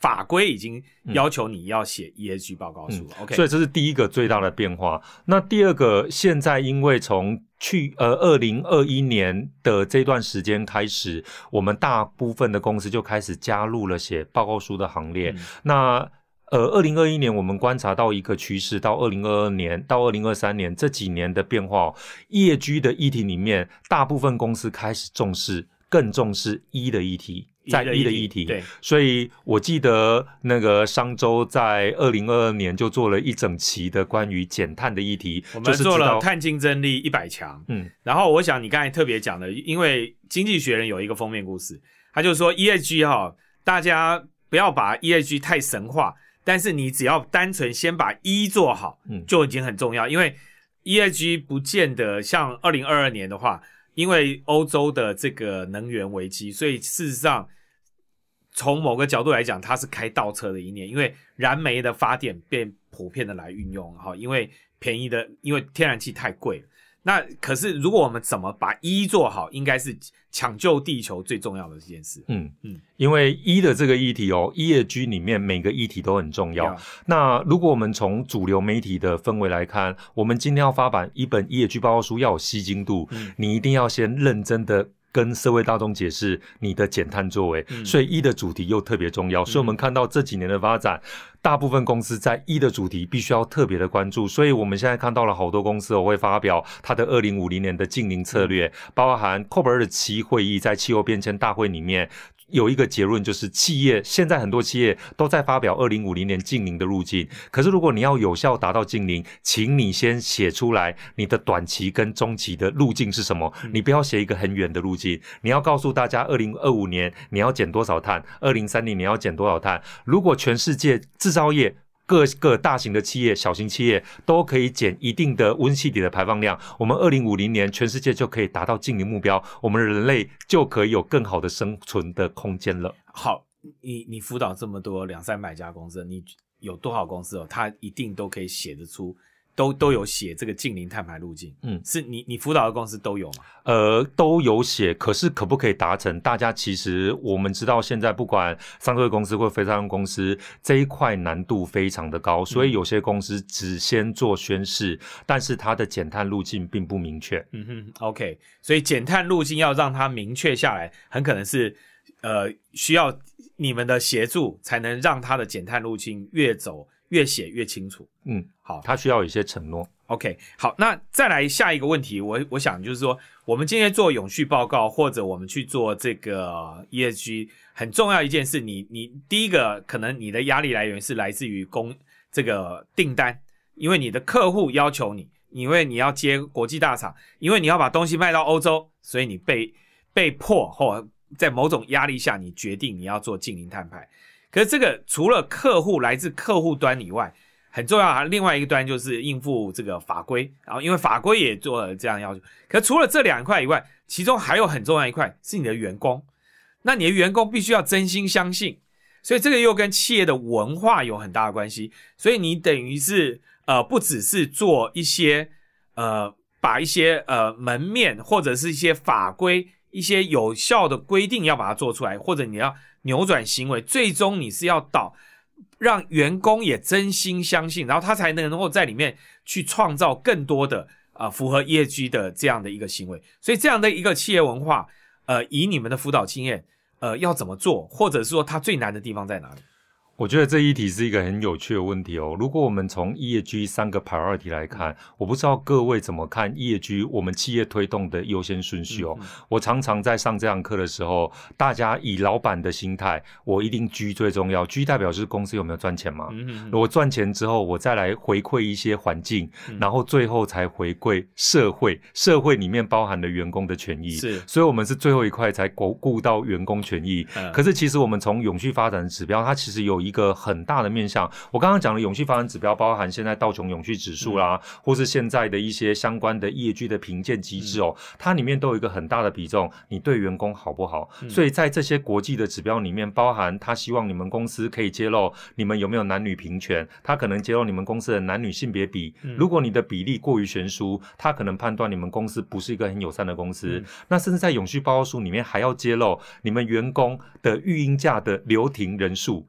法规已经要求你要写 ESG 报告书，OK，所以这是第一个最大的变化。那第二个，现在因为从去呃二零二一年的这段时间开始，我们大部分的公司就开始加入了写报告书的行列。那呃二零二一年我们观察到一个趋势，到二零二二年到二零二三年这几年的变化，业居的议题里面，大部分公司开始重视，更重视一的议题。在一的议题，对，所以我记得那个商周在二零二二年就做了一整期的关于减碳的议题，我们做了碳竞争力一百强。嗯，然后我想你刚才特别讲的，因为经济学人有一个封面故事，他就说 ESG 哈，大家不要把 ESG 太神话，但是你只要单纯先把一做好，嗯，就已经很重要，因为 ESG 不见得像二零二二年的话。因为欧洲的这个能源危机，所以事实上，从某个角度来讲，它是开倒车的一年。因为燃煤的发电变普遍的来运用，哈，因为便宜的，因为天然气太贵了。那可是，如果我们怎么把一做好，应该是抢救地球最重要的这件事。嗯嗯，因为一的这个议题哦，ESG 里面每个议题都很重要。那如果我们从主流媒体的氛围来看，我们今天要发版一本 ESG 报告书，要有吸睛度，你一定要先认真的。跟社会大众解释你的减碳作为，所以一的主题又特别重要。所以我们看到这几年的发展，大部分公司在一的主题必须要特别的关注。所以我们现在看到了好多公司，我会发表它的二零五零年的净零策略，包含 COP 二七会议在气候变迁大会里面。有一个结论，就是企业现在很多企业都在发表二零五零年近零的路径。可是，如果你要有效达到近零，请你先写出来你的短期跟中期的路径是什么。你不要写一个很远的路径，你要告诉大家，二零二五年你要减多少碳，二零三零你要减多少碳。如果全世界制造业，各个大型的企业、小型企业都可以减一定的温室气体的排放量，我们二零五零年全世界就可以达到净零目标，我们人类就可以有更好的生存的空间了。好，你你辅导这么多两三百家公司，你有多少公司哦？它一定都可以写得出。都都有写这个近零碳排路径，嗯，是你你辅导的公司都有吗？呃，都有写，可是可不可以达成？大家其实我们知道，现在不管上市公司或非上市公司，这一块难度非常的高，所以有些公司只先做宣誓，但是它的减碳路径并不明确。嗯哼，OK，所以减碳路径要让它明确下来，很可能是呃需要你们的协助，才能让它的减碳路径越走。越写越清楚，嗯，好，他需要有一些承诺。OK，好，那再来下一个问题，我我想就是说，我们今天做永续报告，或者我们去做这个 ESG，很重要一件事，你你第一个可能你的压力来源是来自于公这个订单，因为你的客户要求你，因为你要接国际大厂，因为你要把东西卖到欧洲，所以你被被迫或在某种压力下，你决定你要做近零碳排。可是这个除了客户来自客户端以外，很重要啊。另外一个端就是应付这个法规，然后因为法规也做了这样要求。可除了这两块以外，其中还有很重要一块是你的员工。那你的员工必须要真心相信，所以这个又跟企业的文化有很大的关系。所以你等于是呃，不只是做一些呃，把一些呃门面或者是一些法规、一些有效的规定要把它做出来，或者你要。扭转行为，最终你是要导让员工也真心相信，然后他才能够在里面去创造更多的啊符合业绩的这样的一个行为。所以这样的一个企业文化，呃，以你们的辅导经验，呃，要怎么做，或者是说它最难的地方在哪里？我觉得这一题是一个很有趣的问题哦。如果我们从 ESG 三个 priority 来看，我不知道各位怎么看 ESG 我们企业推动的优先顺序哦。我常常在上这堂课的时候，大家以老板的心态，我一定 G 最重要，G 代表是公司有没有赚钱嘛？嗯我赚钱之后，我再来回馈一些环境，然后最后才回馈社会。社会里面包含了员工的权益，是，所以我们是最后一块才顾顾到员工权益。可是其实我们从永续发展的指标，它其实有。一个很大的面向，我刚刚讲的永续发展指标，包含现在道琼永续指数啦，或是现在的一些相关的业绩的评鉴机制哦，它里面都有一个很大的比重，你对员工好不好？所以在这些国际的指标里面，包含他希望你们公司可以揭露你们有没有男女平权，他可能揭露你们公司的男女性别比，如果你的比例过于悬殊，他可能判断你们公司不是一个很友善的公司。那甚至在永续报告书里面还要揭露你们员工的育婴假的留停人数。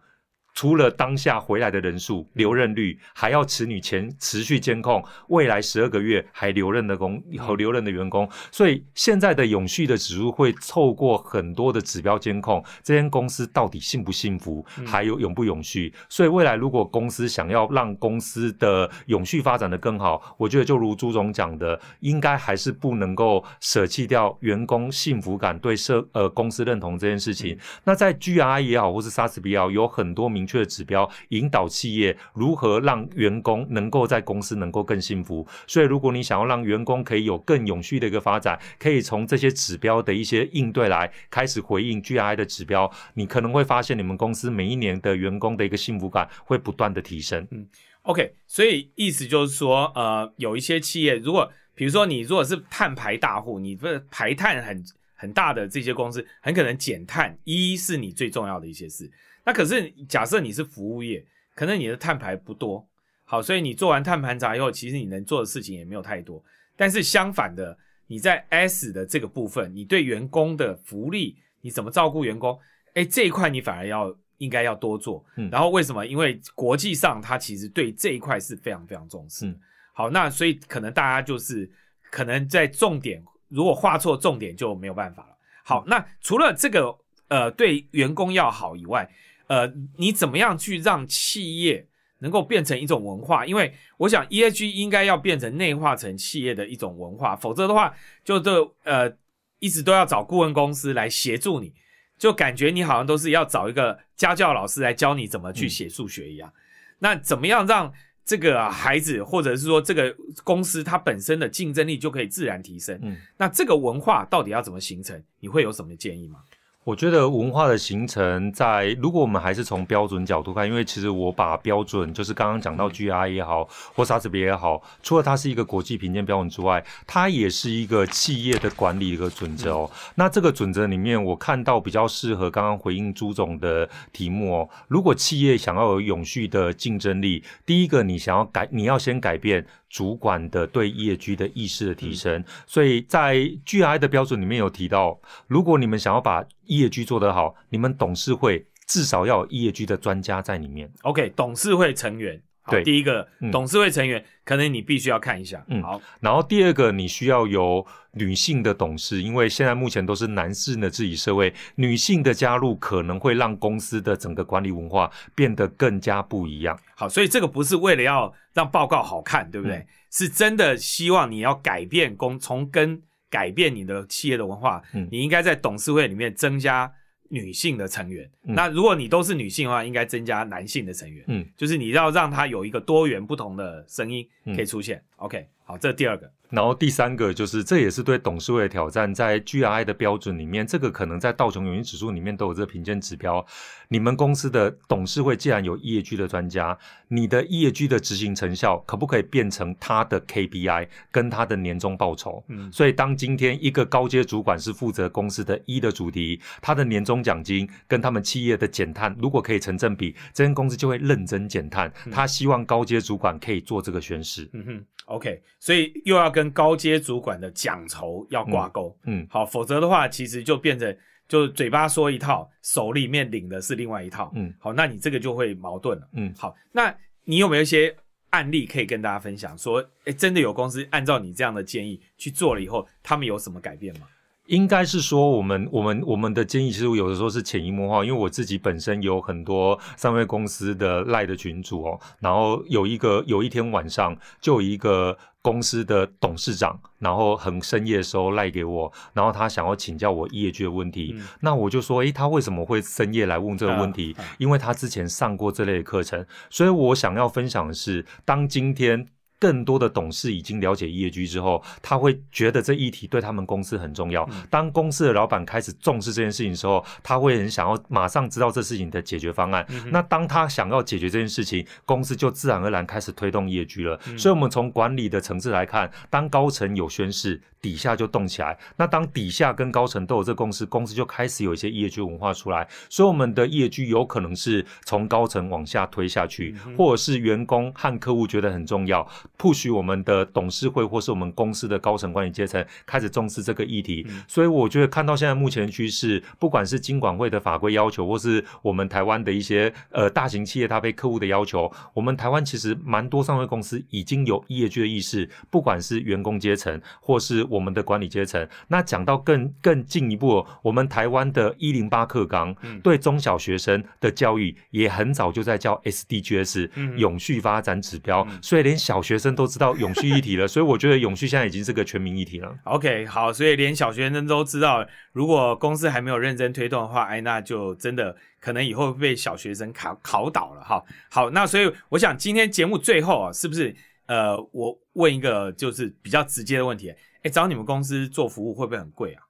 除了当下回来的人数、留任率，还要持女前持续监控未来十二个月还留任的工和留任的员工，所以现在的永续的指数会透过很多的指标监控这间公司到底幸不幸福，还有永不永续。所以未来如果公司想要让公司的永续发展的更好，我觉得就如朱总讲的，应该还是不能够舍弃掉员工幸福感对社呃公司认同这件事情。那在 GRI 也好，或是 SASB 也好，有很多名。明确的指标引导企业如何让员工能够在公司能够更幸福。所以，如果你想要让员工可以有更永续的一个发展，可以从这些指标的一些应对来开始回应 GI 的指标，你可能会发现你们公司每一年的员工的一个幸福感会不断的提升。嗯，OK，所以意思就是说，呃，有一些企业，如果比如说你如果是碳排大户，你这排碳很很大的这些公司，很可能减碳一是你最重要的一些事。那可是假设你是服务业，可能你的碳排不多，好，所以你做完碳盘查以后，其实你能做的事情也没有太多。但是相反的，你在 S 的这个部分，你对员工的福利，你怎么照顾员工？哎，这一块你反而要应该要多做。嗯，然后为什么？因为国际上它其实对这一块是非常非常重视。好，那所以可能大家就是可能在重点，如果画错重点就没有办法了。好，那除了这个呃对员工要好以外，呃，你怎么样去让企业能够变成一种文化？因为我想 E A G 应该要变成内化成企业的一种文化，否则的话，就这呃一直都要找顾问公司来协助你，就感觉你好像都是要找一个家教老师来教你怎么去写数学一样。那怎么样让这个孩子或者是说这个公司它本身的竞争力就可以自然提升？嗯，那这个文化到底要怎么形成？你会有什么建议吗？我觉得文化的形成，在如果我们还是从标准角度看，因为其实我把标准就是刚刚讲到 GR 也好，或莎士比也好，除了它是一个国际评鉴标准之外，它也是一个企业的管理一个准则哦。那这个准则里面，我看到比较适合刚刚回应朱总的题目哦。如果企业想要有永续的竞争力，第一个你想要改，你要先改变。主管的对业居的意识的提升，所以在 GI 的标准里面有提到，如果你们想要把业居做得好，你们董事会至少要有业绩的专家在里面。OK，董事会成员，对，第一个董事会成员，可能你必须要看一下。嗯，好。然后第二个，你需要有女性的董事，因为现在目前都是男士的治理社会，女性的加入可能会让公司的整个管理文化变得更加不一样。好，所以这个不是为了要。让报告好看，对不对？是真的希望你要改变工，从根改变你的企业的文化。嗯，你应该在董事会里面增加女性的成员。那如果你都是女性的话，应该增加男性的成员。嗯，就是你要让他有一个多元不同的声音可以出现。OK，好，这是第二个。然后第三个就是，这也是对董事会的挑战。在 GRI 的标准里面，这个可能在道琼永续指数里面都有这个评鉴指标。你们公司的董事会既然有 ESG 的专家，你的 ESG 的执行成效可不可以变成他的 KPI 跟他的年终报酬？嗯，所以当今天一个高阶主管是负责公司的一的主题，他的年终奖金跟他们企业的减碳如果可以成正比，这间公司就会认真减碳。他希望高阶主管可以做这个宣誓。嗯哼，OK，所以又要跟高阶主管的奖酬要挂钩。嗯，好，否则的话，其实就变成。就嘴巴说一套，手里面领的是另外一套。嗯，好，那你这个就会矛盾了。嗯，好，那你有没有一些案例可以跟大家分享？说，哎，真的有公司按照你这样的建议去做了以后，他们有什么改变吗？应该是说，我们我们我们的建议其实有的时候是潜移默化，因为我自己本身有很多上位公司的赖的群主哦，然后有一个有一天晚上就有一个公司的董事长，然后很深夜的时候赖给我，然后他想要请教我业绩的问题，那我就说，诶，他为什么会深夜来问这个问题？因为他之前上过这类的课程，所以我想要分享的是，当今天。更多的董事已经了解业绩之后，他会觉得这议题对他们公司很重要。当公司的老板开始重视这件事情的时候，他会很想要马上知道这事情的解决方案。那当他想要解决这件事情，公司就自然而然开始推动业绩了。所以，我们从管理的层次来看，当高层有宣誓。底下就动起来，那当底下跟高层都有这共识，公司就开始有一些业绩文化出来，所以我们的业绩有可能是从高层往下推下去，或者是员工和客户觉得很重要，不许我们的董事会或是我们公司的高层管理阶层开始重视这个议题。所以我觉得看到现在目前趋势，不管是金管会的法规要求，或是我们台湾的一些呃大型企业它被客户的要求，我们台湾其实蛮多上市公司已经有业界的意识，不管是员工阶层或是。我们的管理阶层，那讲到更更进一步，我们台湾的一零八课纲对中小学生的教育也很早就在教 SDGs 永续发展指标，所以连小学生都知道永续议题了。所以我觉得永续现在已经是个全民议题了。OK，好，所以连小学生都知道，如果公司还没有认真推动的话，哎，那就真的可能以后被小学生考考倒了哈。好，那所以我想今天节目最后啊，是不是呃，我问一个就是比较直接的问题。哎，找你们公司做服务会不会很贵啊？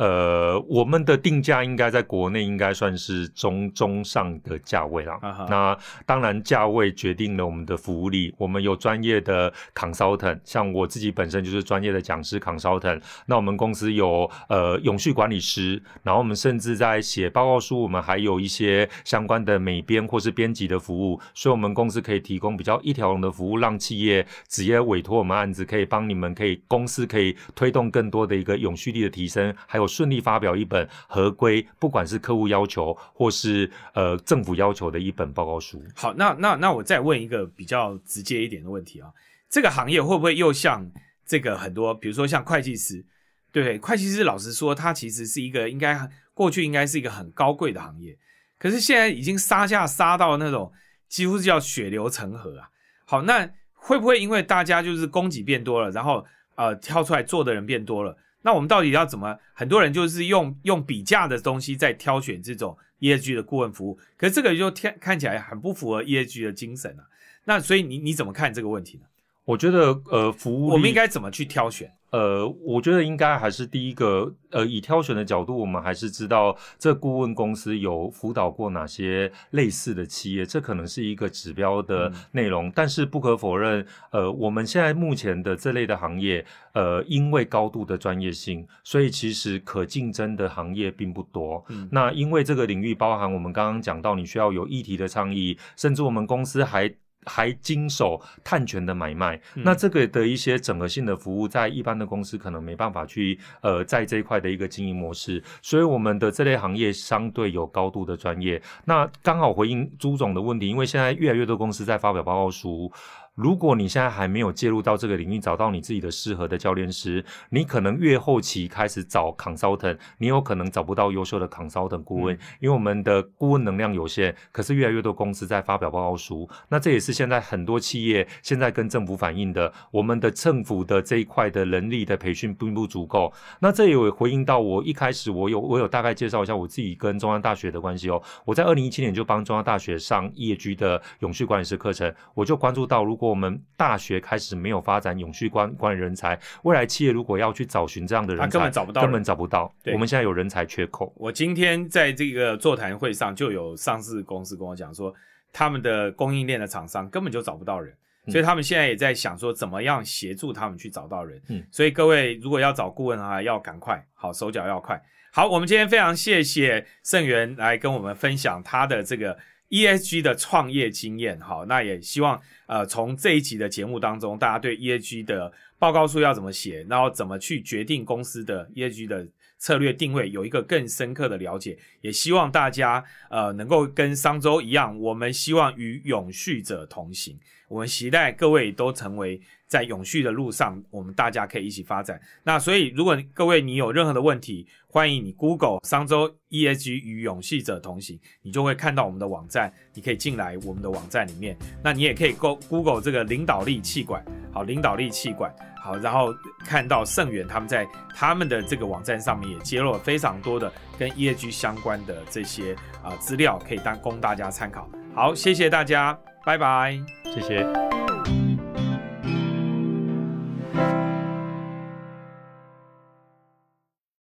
呃，我们的定价应该在国内应该算是中中上的价位啦。那当然，价位决定了我们的服务力。我们有专业的 consultant，像我自己本身就是专业的讲师 consultant。那我们公司有呃永续管理师，然后我们甚至在写报告书，我们还有一些相关的美编或是编辑的服务。所以，我们公司可以提供比较一条龙的服务，让企业直接委托我们案子，可以帮你们，可以公司可以推动更多的一个永续力的提升，还有。顺利发表一本合规，不管是客户要求或是呃政府要求的一本报告书。好，那那那我再问一个比较直接一点的问题啊，这个行业会不会又像这个很多，比如说像会计师，对会计师老实说，它其实是一个应该过去应该是一个很高贵的行业，可是现在已经杀价杀到那种几乎是要血流成河啊。好，那会不会因为大家就是供给变多了，然后呃跳出来做的人变多了？那我们到底要怎么？很多人就是用用比价的东西在挑选这种 ESG 的顾问服务，可是这个就看看起来很不符合 ESG 的精神啊。那所以你你怎么看这个问题呢？我觉得呃，服务我们应该怎么去挑选？呃，我觉得应该还是第一个，呃，以挑选的角度，我们还是知道这顾问公司有辅导过哪些类似的企业，这可能是一个指标的内容。但是不可否认，呃，我们现在目前的这类的行业，呃，因为高度的专业性，所以其实可竞争的行业并不多。那因为这个领域包含我们刚刚讲到，你需要有议题的倡议，甚至我们公司还。还经手碳权的买卖，那这个的一些整合性的服务，在一般的公司可能没办法去呃，在这一块的一个经营模式，所以我们的这类行业相对有高度的专业。那刚好回应朱总的问题，因为现在越来越多公司在发表报告书。如果你现在还没有介入到这个领域，找到你自己的适合的教练师，你可能越后期开始找 consultant，你有可能找不到优秀的 consultant 顾问，因为我们的顾问能量有限。可是越来越多公司在发表报告书，那这也是现在很多企业现在跟政府反映的，我们的政府的这一块的人力的培训并不足够。那这也有回应到我一开始我有我有大概介绍一下我自己跟中央大学的关系哦。我在二零一七年就帮中央大学上业居的永续管理师课程，我就关注到如果我们大学开始没有发展永续管管理人才，未来企业如果要去找寻这样的人才，根本找不到，根本找不到。我们现在有人才缺口。我今天在这个座谈会上就有上市公司跟我讲说，他们的供应链的厂商根本就找不到人，所以他们现在也在想说，怎么样协助他们去找到人。嗯，所以各位如果要找顾问的话，要赶快，好手脚要快。好，我们今天非常谢谢盛源来跟我们分享他的这个。ESG 的创业经验，好，那也希望呃从这一集的节目当中，大家对 ESG 的报告书要怎么写，然后怎么去决定公司的 ESG 的策略定位有一个更深刻的了解。也希望大家呃能够跟商周一样，我们希望与永续者同行。我们期待各位都成为在永续的路上，我们大家可以一起发展。那所以，如果各位你有任何的问题，欢迎你 Google 商周 ESG 与永续者同行，你就会看到我们的网站，你可以进来我们的网站里面。那你也可以 Go Google 这个领导力气管，好，领导力气管，好，然后看到盛远他们在他们的这个网站上面也揭露了非常多的跟 ESG 相关的这些啊资料，可以当供大家参考。好，谢谢大家。拜拜，谢谢。